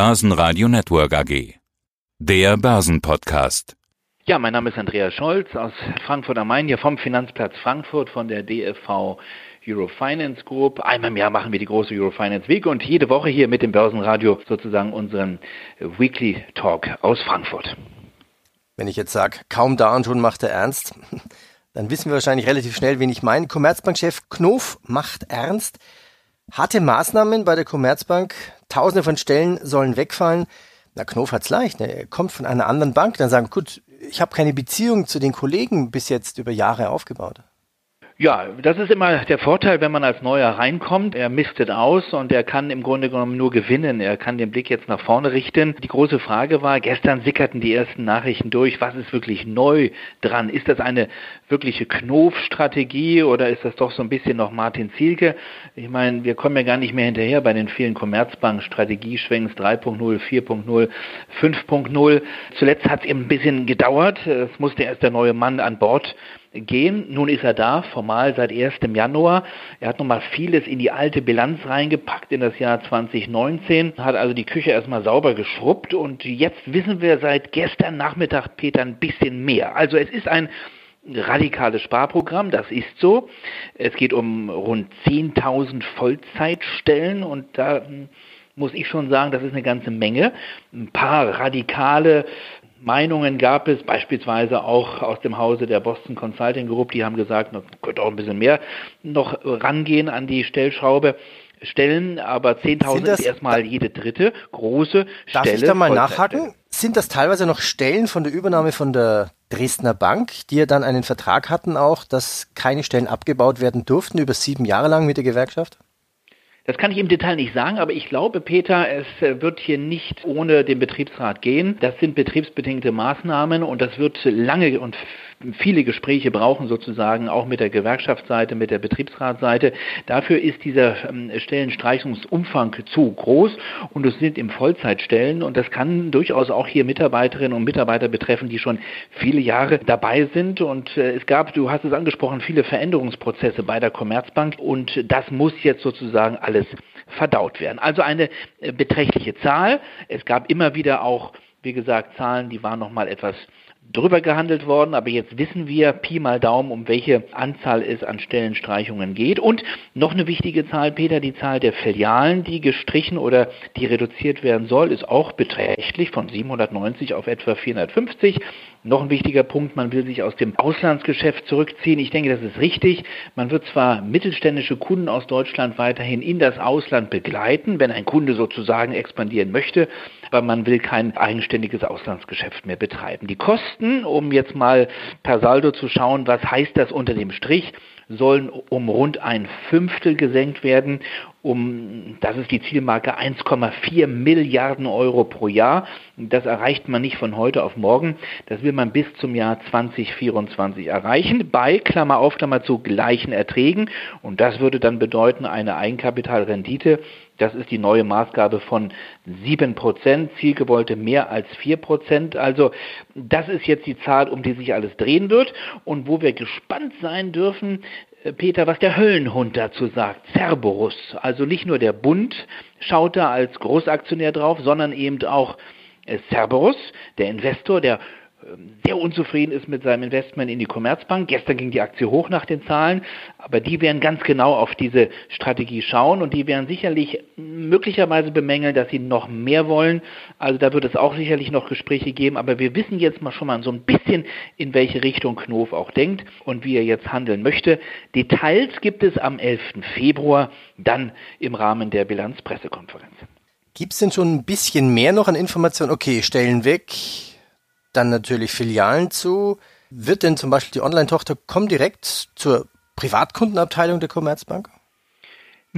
Börsenradio Network AG. Der Börsenpodcast. Ja, mein Name ist Andreas Scholz aus Frankfurt am Main, hier vom Finanzplatz Frankfurt von der DFV Eurofinance Group. Einmal im Jahr machen wir die große Eurofinance Week und jede Woche hier mit dem Börsenradio sozusagen unseren Weekly Talk aus Frankfurt. Wenn ich jetzt sage, kaum da und schon macht er ernst, dann wissen wir wahrscheinlich relativ schnell, wen ich meine. Commerzbankchef Knof macht ernst. Harte Maßnahmen bei der Commerzbank, tausende von Stellen sollen wegfallen. Na, Knof hat's leicht. Ne? Er kommt von einer anderen Bank, dann sagen, gut, ich habe keine Beziehung zu den Kollegen bis jetzt über Jahre aufgebaut. Ja, das ist immer der Vorteil, wenn man als Neuer reinkommt. Er mistet aus und er kann im Grunde genommen nur gewinnen. Er kann den Blick jetzt nach vorne richten. Die große Frage war, gestern sickerten die ersten Nachrichten durch. Was ist wirklich neu dran? Ist das eine wirkliche Knof-Strategie oder ist das doch so ein bisschen noch Martin Zielke? Ich meine, wir kommen ja gar nicht mehr hinterher bei den vielen Commerzbank-Strategieschwenks 3.0, 4.0, 5.0. Zuletzt hat es eben ein bisschen gedauert. Es musste erst der neue Mann an Bord gehen. Nun ist er da, formal seit 1. Januar. Er hat nochmal vieles in die alte Bilanz reingepackt in das Jahr 2019, hat also die Küche erstmal sauber geschrubbt und jetzt wissen wir seit gestern Nachmittag, Peter, ein bisschen mehr. Also es ist ein radikales Sparprogramm, das ist so. Es geht um rund 10.000 Vollzeitstellen und da muss ich schon sagen, das ist eine ganze Menge. Ein paar radikale Meinungen gab es, beispielsweise auch aus dem Hause der Boston Consulting Group, die haben gesagt, man könnte auch ein bisschen mehr noch rangehen an die Stellschraube. Stellen, aber 10.000 ist erstmal jede dritte große Darf Stelle. Darf ich da mal nachhaken? Sind das teilweise noch Stellen von der Übernahme von der Dresdner Bank, die ja dann einen Vertrag hatten auch, dass keine Stellen abgebaut werden durften über sieben Jahre lang mit der Gewerkschaft? Das kann ich im Detail nicht sagen, aber ich glaube, Peter, es äh, wird hier nicht ohne den Betriebsrat gehen. Das sind betriebsbedingte Maßnahmen und das wird lange und viele Gespräche brauchen sozusagen, auch mit der Gewerkschaftsseite, mit der Betriebsratsseite. Dafür ist dieser ähm, Stellenstreichungsumfang zu groß und es sind im Vollzeitstellen und das kann durchaus auch hier Mitarbeiterinnen und Mitarbeiter betreffen, die schon viele Jahre dabei sind und äh, es gab, du hast es angesprochen, viele Veränderungsprozesse bei der Commerzbank und das muss jetzt sozusagen alles verdaut werden. Also eine äh, beträchtliche Zahl. Es gab immer wieder auch, wie gesagt, Zahlen, die waren noch mal etwas drüber gehandelt worden, aber jetzt wissen wir Pi mal Daumen, um welche Anzahl es an Stellenstreichungen geht. Und noch eine wichtige Zahl, Peter, die Zahl der Filialen, die gestrichen oder die reduziert werden soll, ist auch beträchtlich von 790 auf etwa 450. Noch ein wichtiger Punkt, man will sich aus dem Auslandsgeschäft zurückziehen. Ich denke, das ist richtig. Man wird zwar mittelständische Kunden aus Deutschland weiterhin in das Ausland begleiten, wenn ein Kunde sozusagen expandieren möchte, aber man will kein eigenständiges Auslandsgeschäft mehr betreiben. Die Kosten, um jetzt mal per Saldo zu schauen, was heißt das unter dem Strich, sollen um rund ein Fünftel gesenkt werden, um, das ist die Zielmarke, 1,4 Milliarden Euro pro Jahr. Das erreicht man nicht von heute auf morgen. Das will man bis zum Jahr 2024 erreichen, bei, Klammer auf, Klammer zu, gleichen Erträgen. Und das würde dann bedeuten, eine Eigenkapitalrendite das ist die neue Maßgabe von 7%, zielgewollte mehr als 4%. Also das ist jetzt die Zahl, um die sich alles drehen wird und wo wir gespannt sein dürfen, äh, Peter, was der Höllenhund dazu sagt. Cerberus, also nicht nur der Bund schaut da als Großaktionär drauf, sondern eben auch äh, Cerberus, der Investor, der sehr unzufrieden ist mit seinem Investment in die Commerzbank. Gestern ging die Aktie hoch nach den Zahlen, aber die werden ganz genau auf diese Strategie schauen und die werden sicherlich möglicherweise bemängeln, dass sie noch mehr wollen. Also da wird es auch sicherlich noch Gespräche geben, aber wir wissen jetzt mal schon mal so ein bisschen, in welche Richtung Knof auch denkt und wie er jetzt handeln möchte. Details gibt es am 11. Februar dann im Rahmen der Bilanzpressekonferenz. Gibt es denn schon ein bisschen mehr noch an Informationen? Okay, Stellen weg, dann natürlich Filialen zu. Wird denn zum Beispiel die Online-Tochter Comdirect zur Privatkundenabteilung der Commerzbank?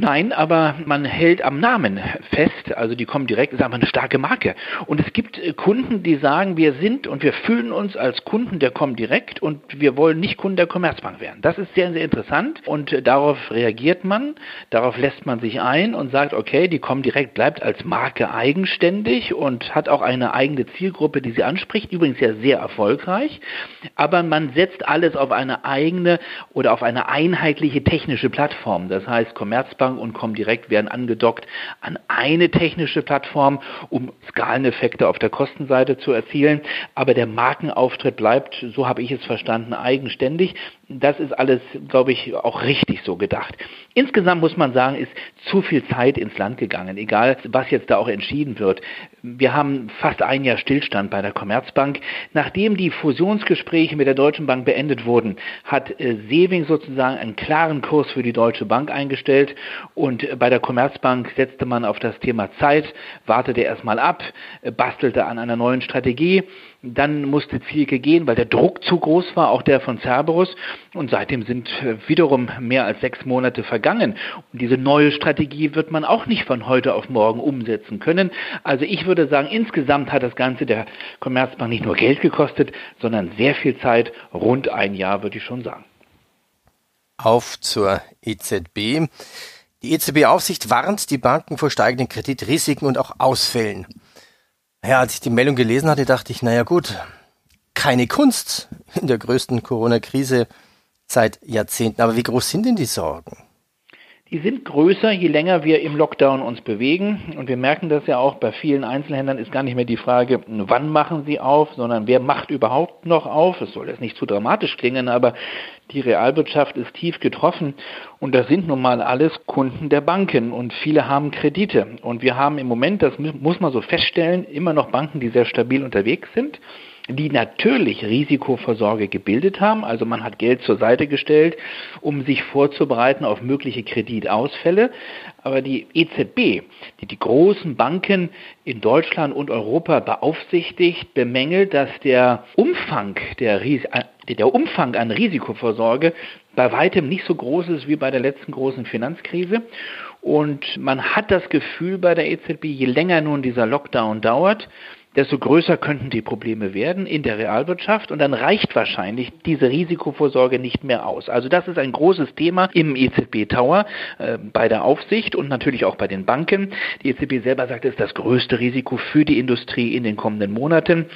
Nein, aber man hält am Namen fest, also die kommen direkt, ist einfach eine starke Marke. Und es gibt äh, Kunden, die sagen, wir sind und wir fühlen uns als Kunden der Comdirect und wir wollen nicht Kunden der Commerzbank werden. Das ist sehr, sehr interessant und äh, darauf reagiert man, darauf lässt man sich ein und sagt, okay, die Comdirect bleibt als Marke eigenständig und hat auch eine eigene Zielgruppe, die sie anspricht, übrigens ja sehr erfolgreich, aber man setzt alles auf eine eigene oder auf eine einheitliche technische Plattform. Das heißt, Commerzbank Commerzbank und Comdirect werden angedockt an eine technische Plattform, um Skaleneffekte auf der Kostenseite zu erzielen. Aber der Markenauftritt bleibt, so habe ich es verstanden, eigenständig. Das ist alles, glaube ich, auch richtig so gedacht. Insgesamt muss man sagen, ist zu viel Zeit ins Land gegangen, egal was jetzt da auch entschieden wird. Wir haben fast ein Jahr Stillstand bei der Commerzbank. Nachdem die Fusionsgespräche mit der Deutschen Bank beendet wurden, hat äh, Sewing sozusagen einen klaren Kurs für die Deutsche Bank eingestellt und äh, bei der Commerzbank setzte man auf das Thema Zeit, wartete erstmal ab, äh, bastelte an einer neuen Strategie dann musste Zielke gehen, weil der Druck zu groß war, auch der von Cerberus. Und seitdem sind äh, wiederum mehr als sechs Monate vergangen. Und diese neue Strategie wird man auch nicht von heute auf morgen umsetzen können. Also ich würde sagen, insgesamt hat das Ganze der Commerzbank nicht nur Geld gekostet, sondern sehr viel Zeit, rund ein Jahr, würde ich schon sagen. Auf zur EZB. Die EZB-Aufsicht warnt die Banken vor steigenden Kreditrisiken und auch Ausfällen. Ja, als ich die Meldung gelesen hatte, dachte ich, naja gut, keine Kunst in der größten Corona-Krise seit Jahrzehnten. Aber wie groß sind denn die Sorgen? Die sind größer, je länger wir im Lockdown uns bewegen. Und wir merken das ja auch bei vielen Einzelhändlern ist gar nicht mehr die Frage, wann machen sie auf, sondern wer macht überhaupt noch auf. Es soll jetzt nicht zu dramatisch klingen, aber die Realwirtschaft ist tief getroffen. Und das sind nun mal alles Kunden der Banken. Und viele haben Kredite. Und wir haben im Moment, das muss man so feststellen, immer noch Banken, die sehr stabil unterwegs sind die natürlich Risikovorsorge gebildet haben. Also man hat Geld zur Seite gestellt, um sich vorzubereiten auf mögliche Kreditausfälle. Aber die EZB, die die großen Banken in Deutschland und Europa beaufsichtigt, bemängelt, dass der Umfang der, äh, der Umfang an Risikovorsorge bei weitem nicht so groß ist wie bei der letzten großen Finanzkrise. Und man hat das Gefühl bei der EZB, je länger nun dieser Lockdown dauert, desto größer könnten die Probleme werden in der Realwirtschaft und dann reicht wahrscheinlich diese Risikovorsorge nicht mehr aus. Also das ist ein großes Thema im EZB Tower äh, bei der Aufsicht und natürlich auch bei den Banken. Die EZB selber sagt, es ist das größte Risiko für die Industrie in den kommenden Monaten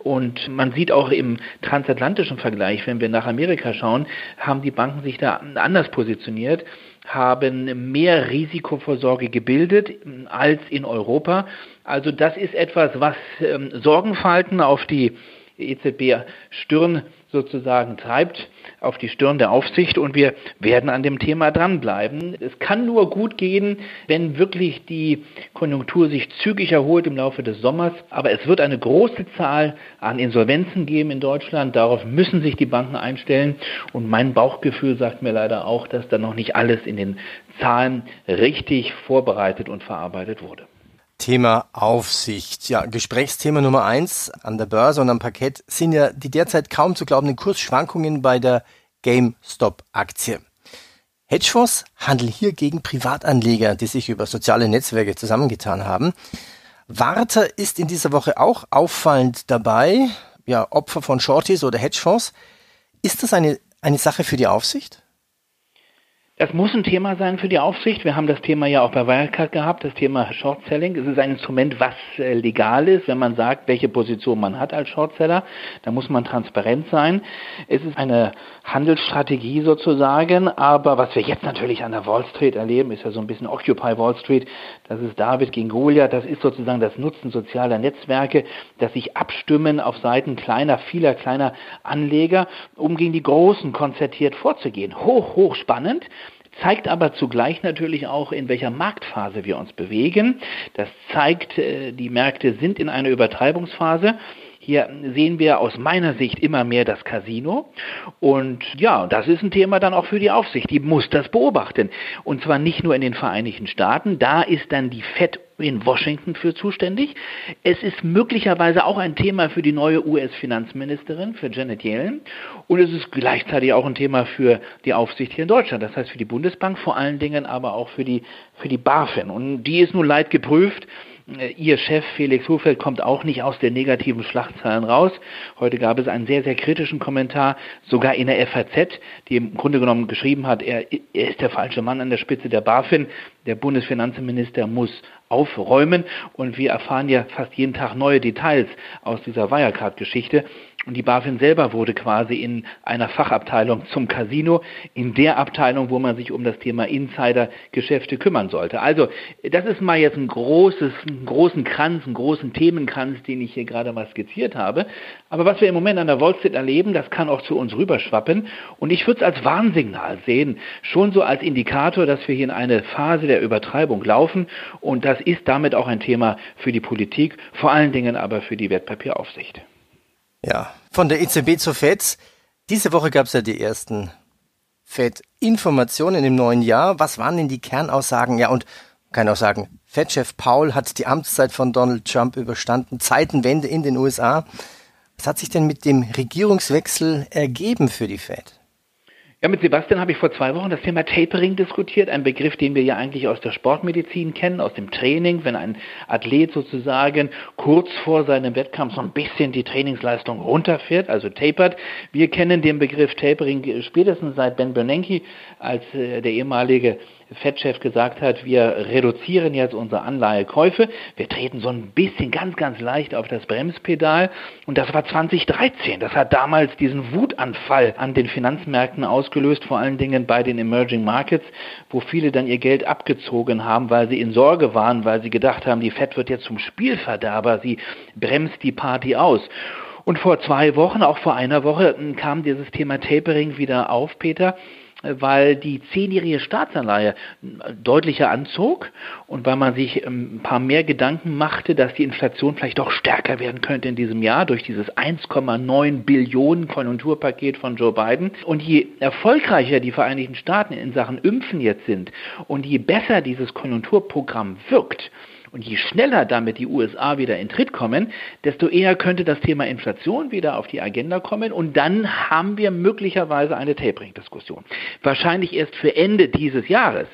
und man sieht auch im transatlantischen Vergleich, wenn wir nach Amerika schauen, haben die Banken sich da anders positioniert haben mehr Risikovorsorge gebildet als in Europa. Also das ist etwas, was ähm, Sorgenfalten auf die EZB-Stirn sozusagen treibt, auf die Stirn der Aufsicht und wir werden an dem Thema dranbleiben. Es kann nur gut gehen, wenn wirklich die Konjunktur sich zügig erholt im Laufe des Sommers. Aber es wird eine große Zahl an Insolvenzen geben in Deutschland. Darauf müssen sich die Banken einstellen. Und mein Bauchgefühl sagt mir leider auch, dass da noch nicht alles in den Zahlen richtig vorbereitet und verarbeitet wurde. Thema Aufsicht. Ja, Gesprächsthema Nummer eins an der Börse und am Parkett sind ja die derzeit kaum zu glaubenden Kursschwankungen bei der GameStop-Aktie. Hedgefonds handeln hier gegen Privatanleger, die sich über soziale Netzwerke zusammengetan haben. Warta ist in dieser Woche auch auffallend dabei, ja, Opfer von Shorties oder Hedgefonds. Ist das eine, eine Sache für die Aufsicht? Das muss ein Thema sein für die Aufsicht. Wir haben das Thema ja auch bei Wirecard gehabt, das Thema Short Selling. Es ist ein Instrument, was äh, legal ist, wenn man sagt, welche Position man hat als Shortseller. Da muss man transparent sein. Es ist eine Handelsstrategie sozusagen, aber was wir jetzt natürlich an der Wall Street erleben, ist ja so ein bisschen Occupy Wall Street. Das ist David gegen Goliath. Das ist sozusagen das Nutzen sozialer Netzwerke, dass sich abstimmen auf Seiten kleiner, vieler kleiner Anleger, um gegen die Großen konzertiert vorzugehen. Hoch, hoch spannend zeigt aber zugleich natürlich auch, in welcher Marktphase wir uns bewegen. Das zeigt, äh, die Märkte sind in einer Übertreibungsphase. Hier sehen wir aus meiner Sicht immer mehr das Casino. Und ja, das ist ein Thema dann auch für die Aufsicht. Die muss das beobachten. Und zwar nicht nur in den Vereinigten Staaten. Da ist dann die FED in Washington für zuständig. Es ist möglicherweise auch ein Thema für die neue US-Finanzministerin, für Janet Yellen. Und es ist gleichzeitig auch ein Thema für die Aufsicht hier in Deutschland. Das heißt für die Bundesbank vor allen Dingen, aber auch für die, für die BaFin. Und die ist nun leid geprüft. Äh, ihr Chef Felix Hofeld kommt auch nicht aus den negativen Schlachtzahlen raus. Heute gab es einen sehr, sehr kritischen Kommentar, sogar in der FAZ, die im Grunde genommen geschrieben hat, er, er ist der falsche Mann an der Spitze der BaFin. Der Bundesfinanzminister muss aufräumen und wir erfahren ja fast jeden Tag neue Details aus dieser Wirecard-Geschichte. Und die BaFin selber wurde quasi in einer Fachabteilung zum Casino, in der Abteilung, wo man sich um das Thema Insidergeschäfte kümmern sollte. Also, das ist mal jetzt ein großes, einen großen Kranz, einen großen Themenkranz, den ich hier gerade mal skizziert habe. Aber was wir im Moment an der Wall Street erleben, das kann auch zu uns rüberschwappen. Und ich würde es als Warnsignal sehen, schon so als Indikator, dass wir hier in eine Phase der Übertreibung laufen. Und das ist damit auch ein Thema für die Politik, vor allen Dingen aber für die Wertpapieraufsicht. Ja, von der EZB zur FED. Diese Woche gab es ja die ersten FED-Informationen im neuen Jahr. Was waren denn die Kernaussagen? Ja, und kann auch sagen, FED-Chef Paul hat die Amtszeit von Donald Trump überstanden. Zeitenwende in den USA. Was hat sich denn mit dem Regierungswechsel ergeben für die FED? Ja, mit Sebastian habe ich vor zwei Wochen das Thema Tapering diskutiert, ein Begriff, den wir ja eigentlich aus der Sportmedizin kennen, aus dem Training, wenn ein Athlet sozusagen kurz vor seinem Wettkampf so ein bisschen die Trainingsleistung runterfährt, also tapert. Wir kennen den Begriff Tapering spätestens seit Ben Bernanke, als äh, der ehemalige Fettchef gesagt hat, wir reduzieren jetzt unsere Anleihekäufe, wir treten so ein bisschen ganz, ganz leicht auf das Bremspedal und das war 2013. Das hat damals diesen Wutanfall an den Finanzmärkten ausgelöst, vor allen Dingen bei den Emerging Markets, wo viele dann ihr Geld abgezogen haben, weil sie in Sorge waren, weil sie gedacht haben, die Fed wird jetzt zum Spielverderber, sie bremst die Party aus. Und vor zwei Wochen, auch vor einer Woche, kam dieses Thema Tapering wieder auf, Peter weil die zehnjährige Staatsanleihe deutlicher anzog und weil man sich ähm, ein paar mehr Gedanken machte, dass die Inflation vielleicht doch stärker werden könnte in diesem Jahr durch dieses 1,9 Billionen Konjunkturpaket von Joe Biden. Und je erfolgreicher die Vereinigten Staaten in Sachen Impfen jetzt sind und je besser dieses Konjunkturprogramm wirkt, und je schneller damit die USA wieder in Tritt kommen, desto eher könnte das Thema Inflation wieder auf die Agenda kommen und dann haben wir möglicherweise eine Tapering-Diskussion. Wahrscheinlich erst für Ende dieses Jahres.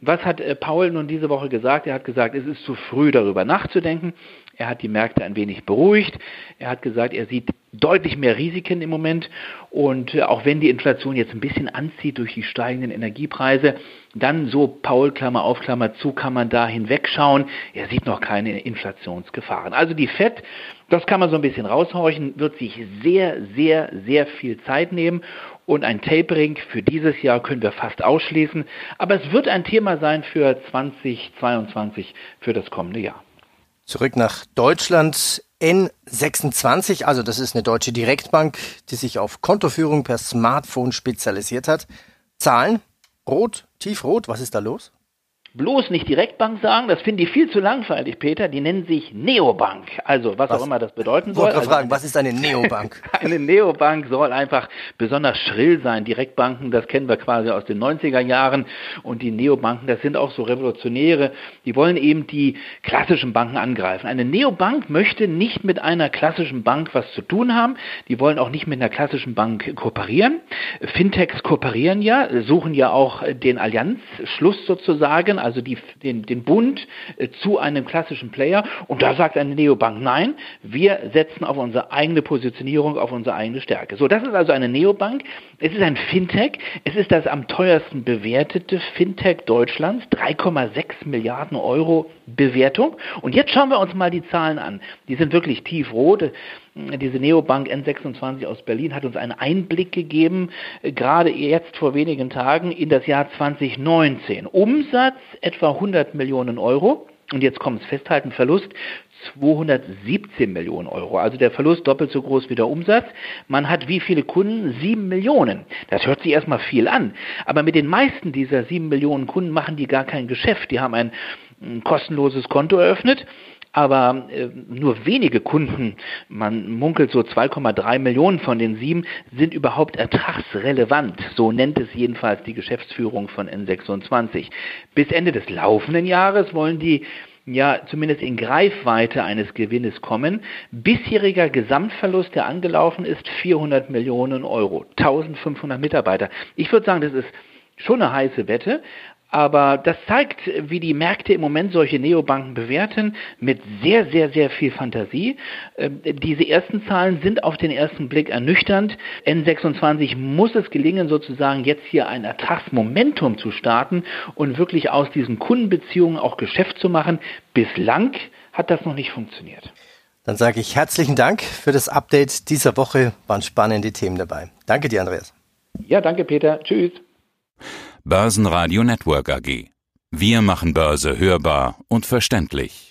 Was hat äh, Paul nun diese Woche gesagt? Er hat gesagt, es ist zu früh darüber nachzudenken. Er hat die Märkte ein wenig beruhigt. Er hat gesagt, er sieht deutlich mehr Risiken im Moment. Und äh, auch wenn die Inflation jetzt ein bisschen anzieht durch die steigenden Energiepreise, dann so Paul Klammer auf Klammer zu kann man da hinwegschauen. Er sieht noch keine Inflationsgefahren. Also die FED, das kann man so ein bisschen raushorchen, wird sich sehr, sehr, sehr viel Zeit nehmen. Und ein Tapering für dieses Jahr können wir fast ausschließen. Aber es wird ein Thema sein für 2022, für das kommende Jahr. Zurück nach Deutschland. N26, also das ist eine deutsche Direktbank, die sich auf Kontoführung per Smartphone spezialisiert hat. Zahlen? Rot, tiefrot, was ist da los? Bloß nicht Direktbank sagen, das finde ich viel zu langweilig, Peter. Die nennen sich Neobank. Also, was, was? auch immer das bedeuten soll. Ich also, fragen, was ist eine Neobank? eine Neobank soll einfach besonders schrill sein. Direktbanken, das kennen wir quasi aus den 90er Jahren. Und die Neobanken, das sind auch so Revolutionäre. Die wollen eben die klassischen Banken angreifen. Eine Neobank möchte nicht mit einer klassischen Bank was zu tun haben. Die wollen auch nicht mit einer klassischen Bank kooperieren. Fintechs kooperieren ja, suchen ja auch den Allianzschluss sozusagen also die, den, den Bund äh, zu einem klassischen Player. Und da sagt eine Neobank, nein, wir setzen auf unsere eigene Positionierung, auf unsere eigene Stärke. So, das ist also eine Neobank. Es ist ein Fintech. Es ist das am teuersten bewertete Fintech Deutschlands. 3,6 Milliarden Euro Bewertung. Und jetzt schauen wir uns mal die Zahlen an. Die sind wirklich tiefrot. Diese Neobank N26 aus Berlin hat uns einen Einblick gegeben, äh, gerade jetzt vor wenigen Tagen in das Jahr 2019. Umsatz etwa 100 Millionen Euro. Und jetzt kommt es festhalten, Verlust 217 Millionen Euro. Also der Verlust doppelt so groß wie der Umsatz. Man hat wie viele Kunden? Sieben Millionen. Das hört sich erstmal viel an. Aber mit den meisten dieser sieben Millionen Kunden machen die gar kein Geschäft. Die haben ein, ein kostenloses Konto eröffnet aber äh, nur wenige Kunden, man munkelt so 2,3 Millionen von den sieben, sind überhaupt ertragsrelevant. So nennt es jedenfalls die Geschäftsführung von N26. Bis Ende des laufenden Jahres wollen die ja zumindest in Greifweite eines Gewinnes kommen. Bisheriger Gesamtverlust, der angelaufen ist, 400 Millionen Euro, 1500 Mitarbeiter. Ich würde sagen, das ist schon eine heiße Wette, aber das zeigt, wie die Märkte im Moment solche Neobanken bewerten, mit sehr, sehr, sehr viel Fantasie. Ähm, diese ersten Zahlen sind auf den ersten Blick ernüchternd. N26 muss es gelingen, sozusagen jetzt hier ein Ertragsmomentum zu starten und wirklich aus diesen Kundenbeziehungen auch Geschäft zu machen. Bislang hat das noch nicht funktioniert. Dann sage ich herzlichen Dank für das Update dieser Woche. Waren spannende Themen dabei. Danke dir, Andreas. Ja, danke, Peter. Tschüss. Börsenradio Network AG. Wir machen Börse hörbar und verständlich.